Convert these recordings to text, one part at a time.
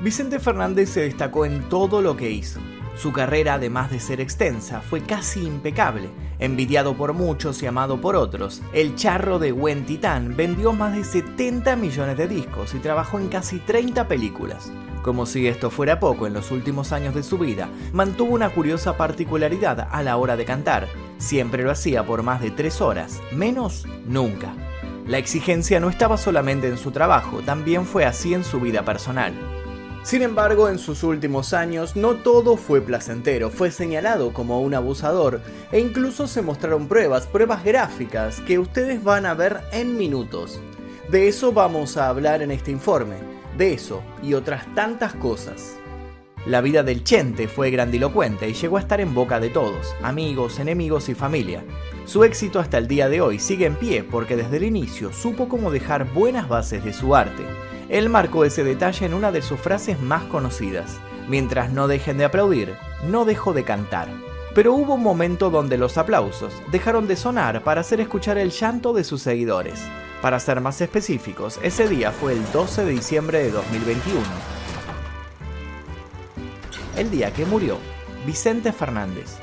Vicente Fernández se destacó en todo lo que hizo. Su carrera, además de ser extensa, fue casi impecable. Envidiado por muchos y amado por otros, el charro de Buen Titán vendió más de 70 millones de discos y trabajó en casi 30 películas. Como si esto fuera poco, en los últimos años de su vida, mantuvo una curiosa particularidad a la hora de cantar. Siempre lo hacía por más de 3 horas, menos nunca. La exigencia no estaba solamente en su trabajo, también fue así en su vida personal. Sin embargo, en sus últimos años no todo fue placentero, fue señalado como un abusador e incluso se mostraron pruebas, pruebas gráficas que ustedes van a ver en minutos. De eso vamos a hablar en este informe, de eso y otras tantas cosas. La vida del Chente fue grandilocuente y llegó a estar en boca de todos, amigos, enemigos y familia. Su éxito hasta el día de hoy sigue en pie porque desde el inicio supo cómo dejar buenas bases de su arte él marcó ese detalle en una de sus frases más conocidas. Mientras no dejen de aplaudir, no dejo de cantar. Pero hubo un momento donde los aplausos dejaron de sonar para hacer escuchar el llanto de sus seguidores. Para ser más específicos, ese día fue el 12 de diciembre de 2021. El día que murió Vicente Fernández,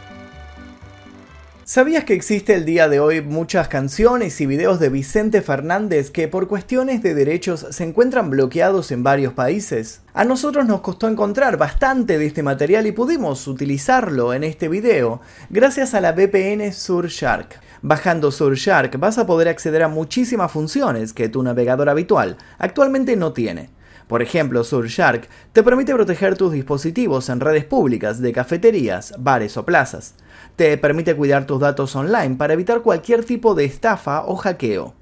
¿Sabías que existe el día de hoy muchas canciones y videos de Vicente Fernández que por cuestiones de derechos se encuentran bloqueados en varios países? A nosotros nos costó encontrar bastante de este material y pudimos utilizarlo en este video gracias a la VPN Surfshark. Bajando Surfshark vas a poder acceder a muchísimas funciones que tu navegador habitual actualmente no tiene. Por ejemplo, Surfshark te permite proteger tus dispositivos en redes públicas de cafeterías, bares o plazas te permite cuidar tus datos online para evitar cualquier tipo de estafa o hackeo.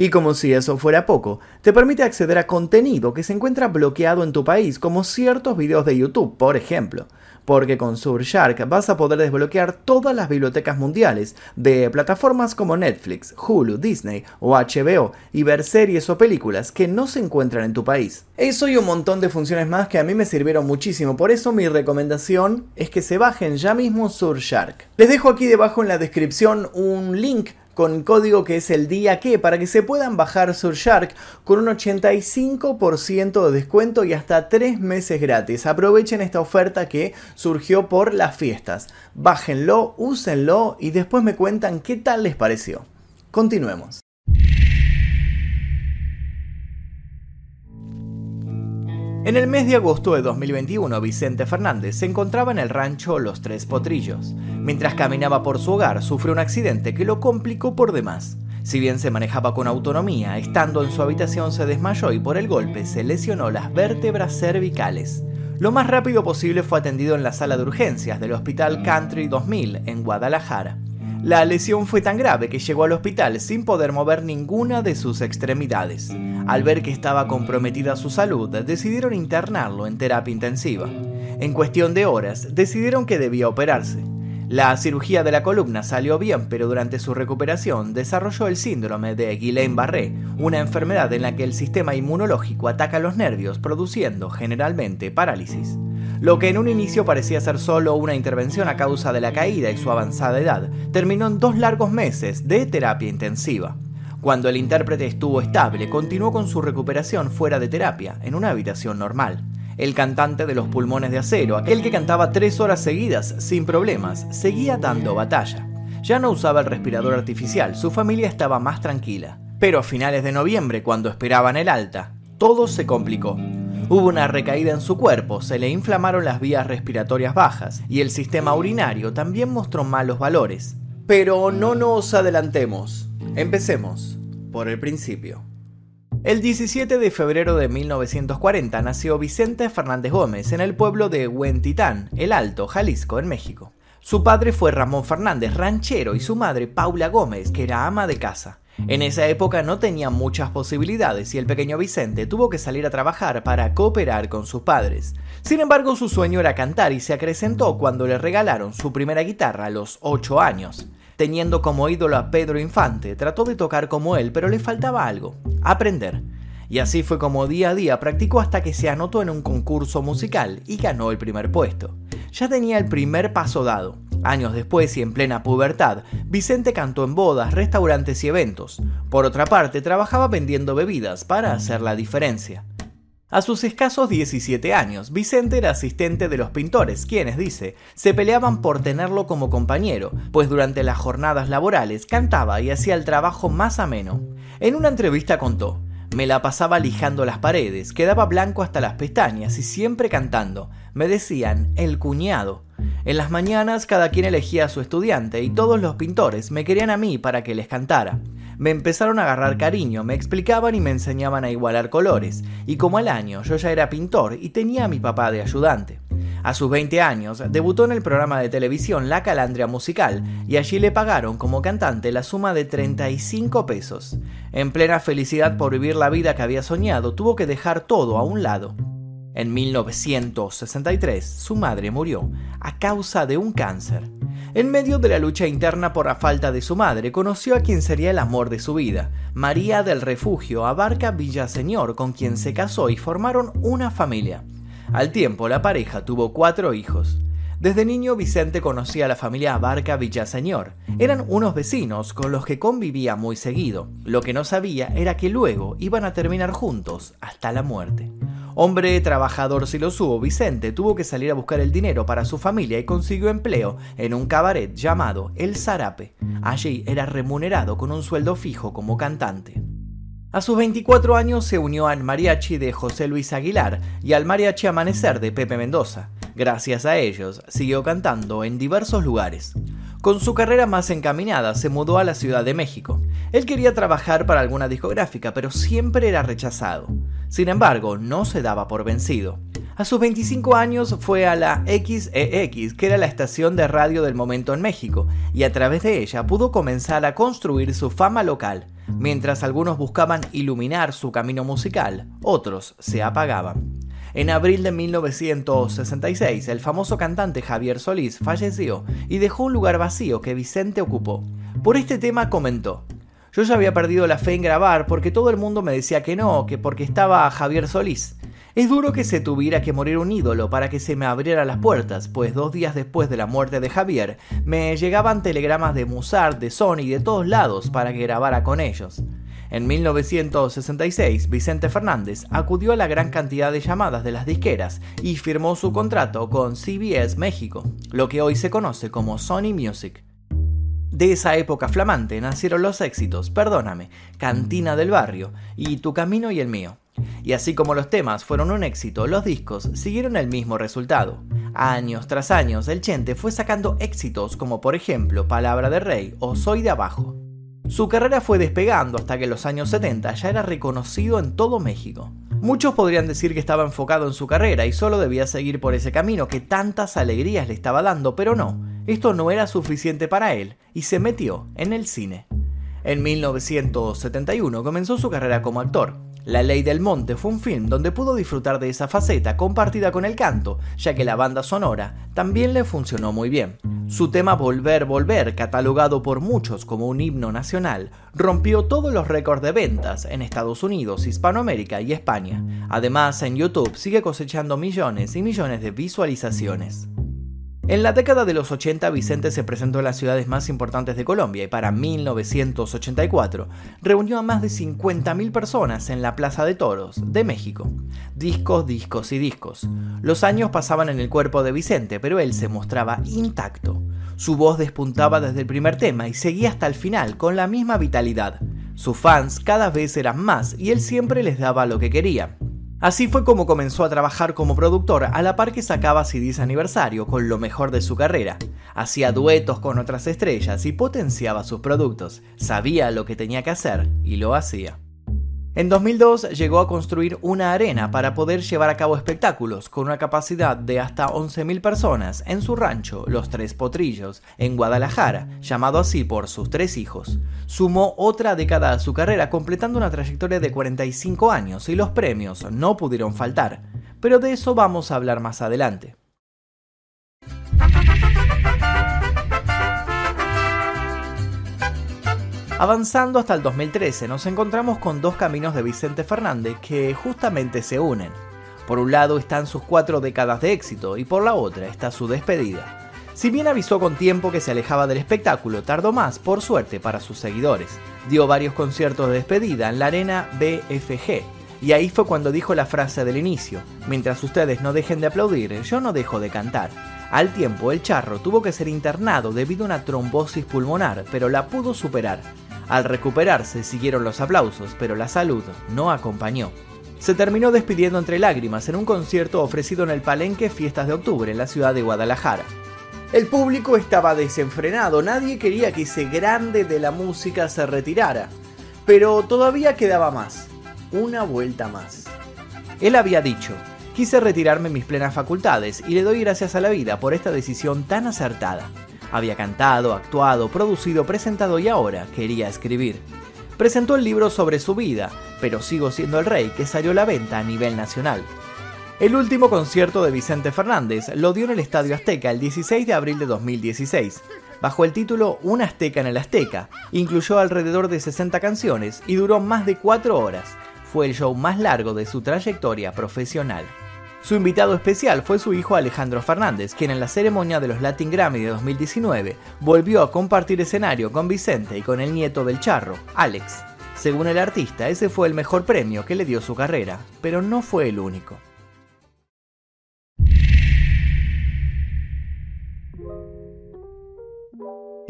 Y como si eso fuera poco, te permite acceder a contenido que se encuentra bloqueado en tu país, como ciertos videos de YouTube, por ejemplo porque con Surfshark vas a poder desbloquear todas las bibliotecas mundiales de plataformas como Netflix, Hulu, Disney o HBO y ver series o películas que no se encuentran en tu país. Eso y un montón de funciones más que a mí me sirvieron muchísimo, por eso mi recomendación es que se bajen ya mismo Surfshark. Les dejo aquí debajo en la descripción un link con código que es el día que para que se puedan bajar Surfshark con un 85% de descuento y hasta 3 meses gratis. Aprovechen esta oferta que surgió por las fiestas. Bájenlo, úsenlo y después me cuentan qué tal les pareció. Continuemos. En el mes de agosto de 2021, Vicente Fernández se encontraba en el rancho Los Tres Potrillos. Mientras caminaba por su hogar, sufrió un accidente que lo complicó por demás. Si bien se manejaba con autonomía, estando en su habitación se desmayó y por el golpe se lesionó las vértebras cervicales. Lo más rápido posible fue atendido en la sala de urgencias del Hospital Country 2000 en Guadalajara. La lesión fue tan grave que llegó al hospital sin poder mover ninguna de sus extremidades. Al ver que estaba comprometida su salud, decidieron internarlo en terapia intensiva. En cuestión de horas, decidieron que debía operarse. La cirugía de la columna salió bien, pero durante su recuperación desarrolló el síndrome de Guillain-Barré, una enfermedad en la que el sistema inmunológico ataca los nervios, produciendo generalmente parálisis. Lo que en un inicio parecía ser solo una intervención a causa de la caída y su avanzada edad, terminó en dos largos meses de terapia intensiva. Cuando el intérprete estuvo estable, continuó con su recuperación fuera de terapia, en una habitación normal. El cantante de los pulmones de acero, aquel que cantaba tres horas seguidas sin problemas, seguía dando batalla. Ya no usaba el respirador artificial, su familia estaba más tranquila. Pero a finales de noviembre, cuando esperaban el alta, todo se complicó. Hubo una recaída en su cuerpo, se le inflamaron las vías respiratorias bajas y el sistema urinario también mostró malos valores. Pero no nos adelantemos. Empecemos por el principio. El 17 de febrero de 1940 nació Vicente Fernández Gómez en el pueblo de Huentitán, El Alto, Jalisco, en México. Su padre fue Ramón Fernández, ranchero, y su madre Paula Gómez, que era ama de casa. En esa época no tenía muchas posibilidades y el pequeño Vicente tuvo que salir a trabajar para cooperar con sus padres. Sin embargo, su sueño era cantar y se acrecentó cuando le regalaron su primera guitarra a los 8 años. Teniendo como ídolo a Pedro Infante, trató de tocar como él, pero le faltaba algo, aprender. Y así fue como día a día practicó hasta que se anotó en un concurso musical y ganó el primer puesto. Ya tenía el primer paso dado, Años después y en plena pubertad, Vicente cantó en bodas, restaurantes y eventos. Por otra parte, trabajaba vendiendo bebidas para hacer la diferencia. A sus escasos 17 años, Vicente era asistente de los pintores, quienes, dice, se peleaban por tenerlo como compañero, pues durante las jornadas laborales cantaba y hacía el trabajo más ameno. En una entrevista contó, me la pasaba lijando las paredes, quedaba blanco hasta las pestañas y siempre cantando. Me decían, el cuñado. En las mañanas cada quien elegía a su estudiante y todos los pintores me querían a mí para que les cantara me empezaron a agarrar cariño, me explicaban y me enseñaban a igualar colores, y como al año yo ya era pintor y tenía a mi papá de ayudante. A sus 20 años, debutó en el programa de televisión La Calandria Musical y allí le pagaron como cantante la suma de 35 pesos. En plena felicidad por vivir la vida que había soñado, tuvo que dejar todo a un lado. En 1963, su madre murió a causa de un cáncer. En medio de la lucha interna por la falta de su madre, conoció a quien sería el amor de su vida, María del Refugio Abarca Villaseñor, con quien se casó y formaron una familia. Al tiempo, la pareja tuvo cuatro hijos. Desde niño Vicente conocía a la familia Abarca Villaseñor. Eran unos vecinos con los que convivía muy seguido. Lo que no sabía era que luego iban a terminar juntos hasta la muerte. Hombre trabajador si lo subo, Vicente tuvo que salir a buscar el dinero para su familia y consiguió empleo en un cabaret llamado El Zarape. Allí era remunerado con un sueldo fijo como cantante. A sus 24 años se unió al mariachi de José Luis Aguilar y al mariachi Amanecer de Pepe Mendoza. Gracias a ellos, siguió cantando en diversos lugares. Con su carrera más encaminada, se mudó a la Ciudad de México. Él quería trabajar para alguna discográfica, pero siempre era rechazado. Sin embargo, no se daba por vencido. A sus 25 años fue a la XEX, e que era la estación de radio del momento en México, y a través de ella pudo comenzar a construir su fama local. Mientras algunos buscaban iluminar su camino musical, otros se apagaban. En abril de 1966, el famoso cantante Javier Solís falleció y dejó un lugar vacío que Vicente ocupó. Por este tema comentó, yo ya había perdido la fe en grabar porque todo el mundo me decía que no, que porque estaba Javier Solís. Es duro que se tuviera que morir un ídolo para que se me abrieran las puertas, pues dos días después de la muerte de Javier me llegaban telegramas de Musart, de Sony, de todos lados para que grabara con ellos. En 1966, Vicente Fernández acudió a la gran cantidad de llamadas de las disqueras y firmó su contrato con CBS México, lo que hoy se conoce como Sony Music. De esa época flamante nacieron los éxitos Perdóname, Cantina del Barrio y Tu Camino y el Mío. Y así como los temas fueron un éxito, los discos siguieron el mismo resultado. Años tras años, el Chente fue sacando éxitos como por ejemplo Palabra de Rey o Soy de Abajo. Su carrera fue despegando hasta que en los años 70 ya era reconocido en todo México. Muchos podrían decir que estaba enfocado en su carrera y solo debía seguir por ese camino que tantas alegrías le estaba dando, pero no, esto no era suficiente para él y se metió en el cine. En 1971 comenzó su carrera como actor. La Ley del Monte fue un film donde pudo disfrutar de esa faceta compartida con el canto, ya que la banda sonora también le funcionó muy bien. Su tema Volver, Volver, catalogado por muchos como un himno nacional, rompió todos los récords de ventas en Estados Unidos, Hispanoamérica y España. Además, en YouTube sigue cosechando millones y millones de visualizaciones. En la década de los 80 Vicente se presentó en las ciudades más importantes de Colombia y para 1984 reunió a más de 50.000 personas en la Plaza de Toros de México. Discos, discos y discos. Los años pasaban en el cuerpo de Vicente, pero él se mostraba intacto. Su voz despuntaba desde el primer tema y seguía hasta el final con la misma vitalidad. Sus fans cada vez eran más y él siempre les daba lo que querían. Así fue como comenzó a trabajar como productor a la par que sacaba CDs aniversario con lo mejor de su carrera. Hacía duetos con otras estrellas y potenciaba sus productos. Sabía lo que tenía que hacer y lo hacía. En 2002 llegó a construir una arena para poder llevar a cabo espectáculos con una capacidad de hasta 11.000 personas en su rancho Los Tres Potrillos, en Guadalajara, llamado así por sus tres hijos. Sumó otra década a su carrera completando una trayectoria de 45 años y los premios no pudieron faltar, pero de eso vamos a hablar más adelante. Avanzando hasta el 2013 nos encontramos con dos caminos de Vicente Fernández que justamente se unen. Por un lado están sus cuatro décadas de éxito y por la otra está su despedida. Si bien avisó con tiempo que se alejaba del espectáculo, tardó más, por suerte, para sus seguidores. Dio varios conciertos de despedida en la arena BFG, Y ahí fue cuando dijo la frase del inicio, mientras ustedes no dejen de aplaudir, yo no dejo de cantar. Al tiempo, el charro tuvo que ser internado debido a una trombosis pulmonar, pero la pudo superar. Al recuperarse siguieron los aplausos, pero la salud no acompañó. Se terminó despidiendo entre lágrimas en un concierto ofrecido en el Palenque Fiestas de Octubre en la ciudad de Guadalajara. El público estaba desenfrenado, nadie quería que ese grande de la música se retirara, pero todavía quedaba más una vuelta más. Él había dicho, quise retirarme mis plenas facultades y le doy gracias a la vida por esta decisión tan acertada. Había cantado, actuado, producido, presentado y ahora quería escribir. Presentó el libro sobre su vida, pero sigo siendo el rey que salió a la venta a nivel nacional. El último concierto de Vicente Fernández lo dio en el Estadio Azteca el 16 de abril de 2016, bajo el título Un Azteca en el Azteca. Incluyó alrededor de 60 canciones y duró más de 4 horas, fue el show más largo de su trayectoria profesional. Su invitado especial fue su hijo Alejandro Fernández, quien en la ceremonia de los Latin Grammy de 2019 volvió a compartir escenario con Vicente y con el nieto del charro, Alex. Según el artista, ese fue el mejor premio que le dio su carrera, pero no fue el único.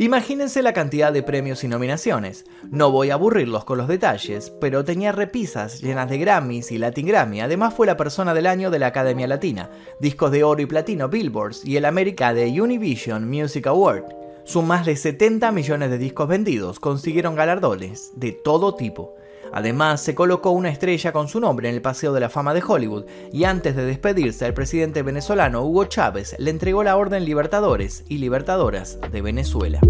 Imagínense la cantidad de premios y nominaciones. No voy a aburrirlos con los detalles, pero tenía repisas llenas de Grammys y Latin Grammy. Además fue la persona del año de la Academia Latina, discos de oro y platino Billboards y el América de Univision Music Award. Sus más de 70 millones de discos vendidos consiguieron galardones de todo tipo. Además, se colocó una estrella con su nombre en el Paseo de la Fama de Hollywood y antes de despedirse, el presidente venezolano Hugo Chávez le entregó la Orden Libertadores y Libertadoras de Venezuela.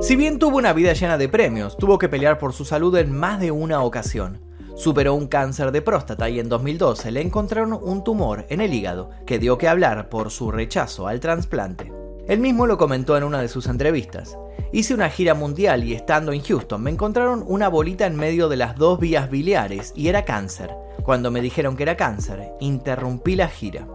Si bien tuvo una vida llena de premios, tuvo que pelear por su salud en más de una ocasión. Superó un cáncer de próstata y en 2012 le encontraron un tumor en el hígado que dio que hablar por su rechazo al trasplante. Él mismo lo comentó en una de sus entrevistas. Hice una gira mundial y estando en Houston me encontraron una bolita en medio de las dos vías biliares y era cáncer. Cuando me dijeron que era cáncer, interrumpí la gira.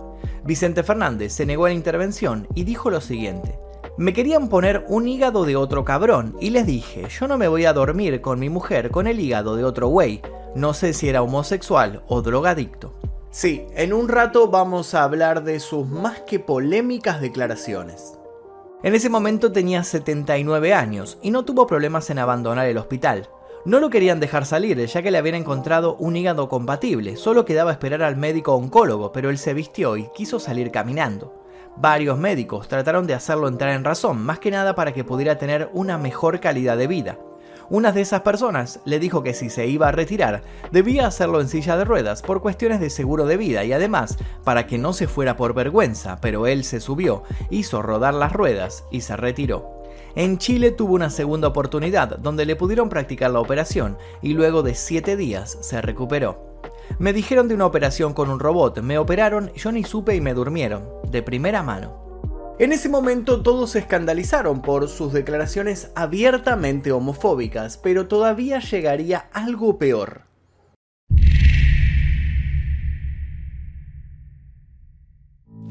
Vicente Fernández se negó a la intervención y dijo lo siguiente. Me querían poner un hígado de otro cabrón y les dije, yo no me voy a dormir con mi mujer con el hígado de otro güey. No sé si era homosexual o drogadicto. Sí, en un rato vamos a hablar de sus más que polémicas declaraciones. En ese momento tenía 79 años y no tuvo problemas en abandonar el hospital. No lo querían dejar salir, ya que le habían encontrado un hígado compatible, solo quedaba esperar al médico oncólogo, pero él se vistió y quiso salir caminando. Varios médicos trataron de hacerlo entrar en razón, más que nada para que pudiera tener una mejor calidad de vida. Una de esas personas le dijo que si se iba a retirar, debía hacerlo en silla de ruedas por cuestiones de seguro de vida y además para que no se fuera por vergüenza, pero él se subió, hizo rodar las ruedas y se retiró. En Chile tuvo una segunda oportunidad donde le pudieron practicar la operación y luego de 7 días se recuperó. Me dijeron de una operación con un robot, me operaron, yo ni supe y me durmieron, de primera mano. En ese momento todos se escandalizaron por sus declaraciones abiertamente homofóbicas, pero todavía llegaría algo peor.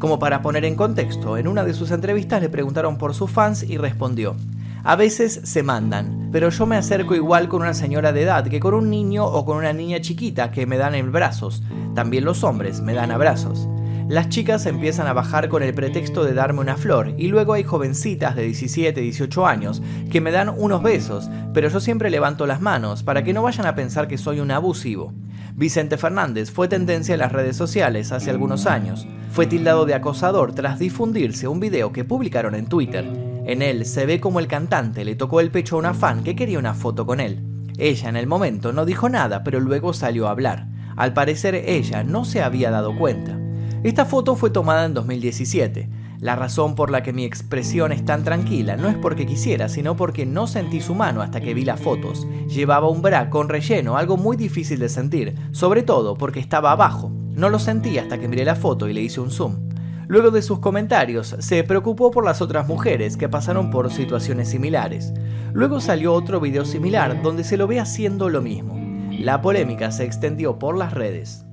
Como para poner en contexto, en una de sus entrevistas le preguntaron por sus fans y respondió, a veces se mandan, pero yo me acerco igual con una señora de edad que con un niño o con una niña chiquita que me dan en brazos. También los hombres me dan abrazos. Las chicas empiezan a bajar con el pretexto de darme una flor y luego hay jovencitas de 17, 18 años que me dan unos besos, pero yo siempre levanto las manos para que no vayan a pensar que soy un abusivo. Vicente Fernández fue tendencia en las redes sociales hace algunos años. Fue tildado de acosador tras difundirse un video que publicaron en Twitter. En él se ve como el cantante le tocó el pecho a una fan que quería una foto con él. Ella en el momento no dijo nada, pero luego salió a hablar. Al parecer ella no se había dado cuenta. Esta foto fue tomada en 2017. La razón por la que mi expresión es tan tranquila no es porque quisiera, sino porque no sentí su mano hasta que vi las fotos. Llevaba un bra con relleno, algo muy difícil de sentir, sobre todo porque estaba abajo. No lo sentí hasta que miré la foto y le hice un zoom. Luego de sus comentarios, se preocupó por las otras mujeres que pasaron por situaciones similares. Luego salió otro video similar donde se lo ve haciendo lo mismo. La polémica se extendió por las redes.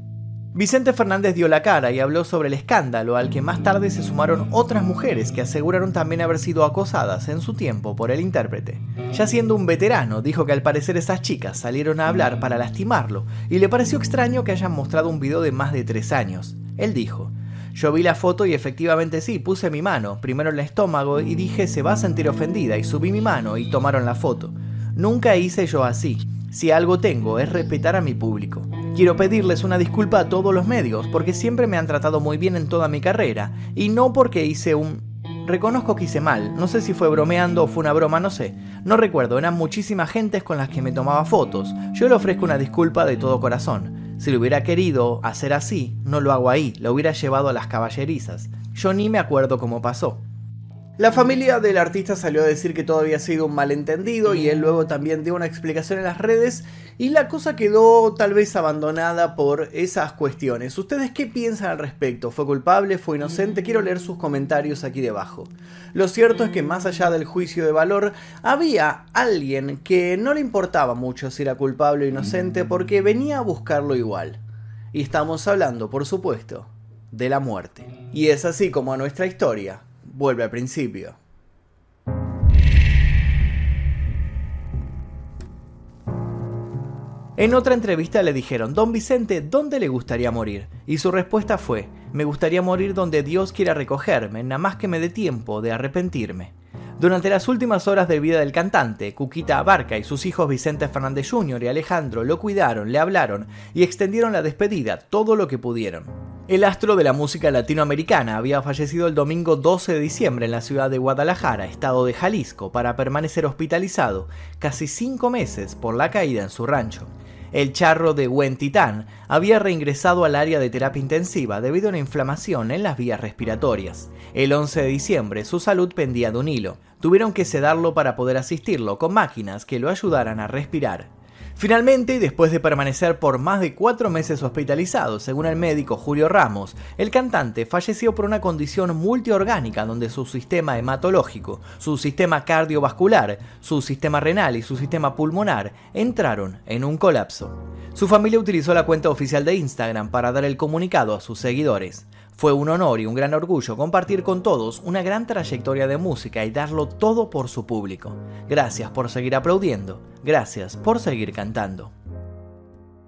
Vicente Fernández dio la cara y habló sobre el escándalo al que más tarde se sumaron otras mujeres que aseguraron también haber sido acosadas en su tiempo por el intérprete. Ya siendo un veterano, dijo que al parecer esas chicas salieron a hablar para lastimarlo y le pareció extraño que hayan mostrado un video de más de tres años. Él dijo, yo vi la foto y efectivamente sí, puse mi mano, primero en el estómago y dije se va a sentir ofendida y subí mi mano y tomaron la foto. Nunca hice yo así. Si algo tengo es respetar a mi público. Quiero pedirles una disculpa a todos los medios porque siempre me han tratado muy bien en toda mi carrera y no porque hice un... Reconozco que hice mal, no sé si fue bromeando o fue una broma, no sé. No recuerdo, eran muchísimas gentes con las que me tomaba fotos. Yo le ofrezco una disculpa de todo corazón. Si lo hubiera querido hacer así, no lo hago ahí, lo hubiera llevado a las caballerizas. Yo ni me acuerdo cómo pasó. La familia del artista salió a decir que todo había sido un malentendido y él luego también dio una explicación en las redes y la cosa quedó tal vez abandonada por esas cuestiones. ¿Ustedes qué piensan al respecto? ¿Fue culpable? ¿Fue inocente? Quiero leer sus comentarios aquí debajo. Lo cierto es que más allá del juicio de valor, había alguien que no le importaba mucho si era culpable o inocente porque venía a buscarlo igual. Y estamos hablando, por supuesto, de la muerte. Y es así como nuestra historia vuelve al principio. En otra entrevista le dijeron, Don Vicente, ¿dónde le gustaría morir? Y su respuesta fue, me gustaría morir donde Dios quiera recogerme, nada más que me dé tiempo de arrepentirme. Durante las últimas horas de vida del cantante, Cuquita Abarca y sus hijos Vicente Fernández Jr. y Alejandro lo cuidaron, le hablaron y extendieron la despedida todo lo que pudieron. El astro de la música latinoamericana había fallecido el domingo 12 de diciembre en la ciudad de Guadalajara, estado de Jalisco, para permanecer hospitalizado casi cinco meses por la caída en su rancho. El charro de Huentitán había reingresado al área de terapia intensiva debido a una inflamación en las vías respiratorias. El 11 de diciembre su salud pendía de un hilo. Tuvieron que sedarlo para poder asistirlo con máquinas que lo ayudaran a respirar. Finalmente, después de permanecer por más de cuatro meses hospitalizado, según el médico Julio Ramos, el cantante falleció por una condición multiorgánica donde su sistema hematológico, su sistema cardiovascular, su sistema renal y su sistema pulmonar entraron en un colapso. Su familia utilizó la cuenta oficial de Instagram para dar el comunicado a sus seguidores. Fue un honor y un gran orgullo compartir con todos una gran trayectoria de música y darlo todo por su público. Gracias por seguir aplaudiendo, gracias por seguir cantando.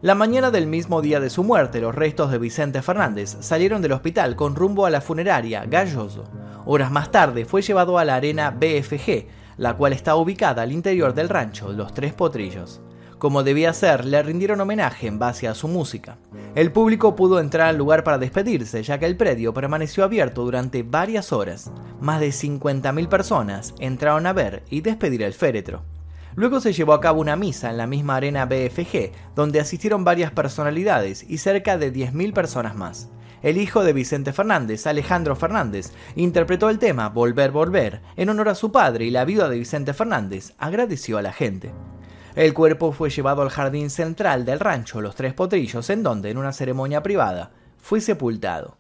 La mañana del mismo día de su muerte, los restos de Vicente Fernández salieron del hospital con rumbo a la funeraria Galloso. Horas más tarde fue llevado a la arena BFG, la cual está ubicada al interior del rancho Los Tres Potrillos. Como debía ser, le rindieron homenaje en base a su música. El público pudo entrar al lugar para despedirse, ya que el predio permaneció abierto durante varias horas. Más de 50.000 personas entraron a ver y despedir el féretro. Luego se llevó a cabo una misa en la misma arena BFG, donde asistieron varias personalidades y cerca de 10.000 personas más. El hijo de Vicente Fernández, Alejandro Fernández, interpretó el tema Volver, Volver en honor a su padre y la viuda de Vicente Fernández agradeció a la gente. El cuerpo fue llevado al jardín central del rancho Los Tres Potrillos, en donde, en una ceremonia privada, fue sepultado.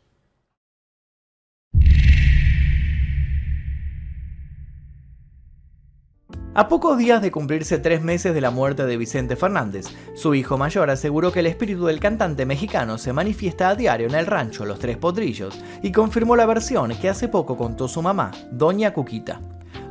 A pocos días de cumplirse tres meses de la muerte de Vicente Fernández, su hijo mayor aseguró que el espíritu del cantante mexicano se manifiesta a diario en el rancho Los Tres Potrillos y confirmó la versión que hace poco contó su mamá, Doña Cuquita.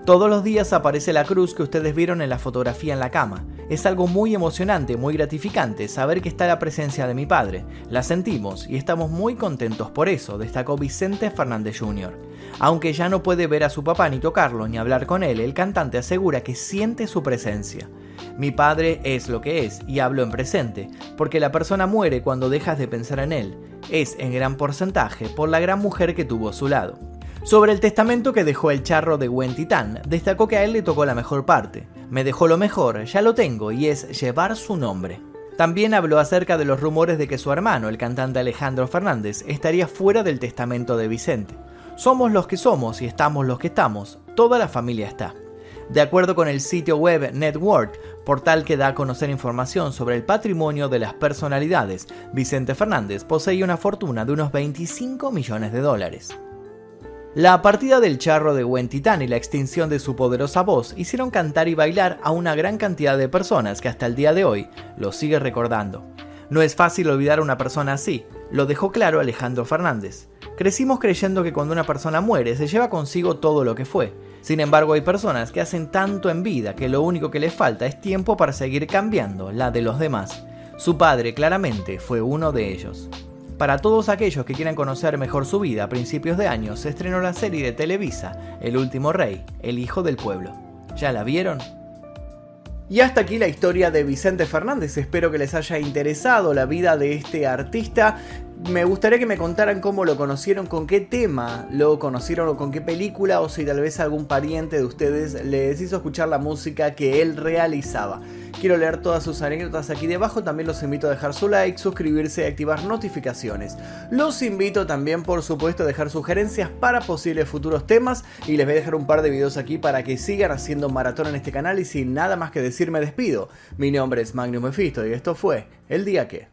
Todos los días aparece la cruz que ustedes vieron en la fotografía en la cama. Es algo muy emocionante, muy gratificante saber que está la presencia de mi padre. La sentimos y estamos muy contentos por eso, destacó Vicente Fernández Jr. Aunque ya no puede ver a su papá ni tocarlo ni hablar con él, el cantante asegura que siente su presencia. Mi padre es lo que es, y hablo en presente, porque la persona muere cuando dejas de pensar en él. Es en gran porcentaje por la gran mujer que tuvo a su lado. Sobre el testamento que dejó el charro de Titán, destacó que a él le tocó la mejor parte. Me dejó lo mejor, ya lo tengo, y es llevar su nombre. También habló acerca de los rumores de que su hermano, el cantante Alejandro Fernández, estaría fuera del testamento de Vicente. Somos los que somos y estamos los que estamos, toda la familia está. De acuerdo con el sitio web Network, portal que da a conocer información sobre el patrimonio de las personalidades, Vicente Fernández poseía una fortuna de unos 25 millones de dólares. La partida del charro de Titán y la extinción de su poderosa voz hicieron cantar y bailar a una gran cantidad de personas que hasta el día de hoy lo sigue recordando. No es fácil olvidar a una persona así, lo dejó claro Alejandro Fernández. Crecimos creyendo que cuando una persona muere se lleva consigo todo lo que fue. Sin embargo, hay personas que hacen tanto en vida que lo único que les falta es tiempo para seguir cambiando la de los demás. Su padre claramente fue uno de ellos. Para todos aquellos que quieran conocer mejor su vida a principios de año, se estrenó la serie de Televisa, El último rey, el hijo del pueblo. ¿Ya la vieron? Y hasta aquí la historia de Vicente Fernández. Espero que les haya interesado la vida de este artista. Me gustaría que me contaran cómo lo conocieron, con qué tema lo conocieron o con qué película o si tal vez algún pariente de ustedes les hizo escuchar la música que él realizaba. Quiero leer todas sus anécdotas aquí debajo, también los invito a dejar su like, suscribirse y activar notificaciones. Los invito también por supuesto a dejar sugerencias para posibles futuros temas y les voy a dejar un par de videos aquí para que sigan haciendo maratón en este canal y sin nada más que decir me despido. Mi nombre es Magnum Mephisto y esto fue El Día Que.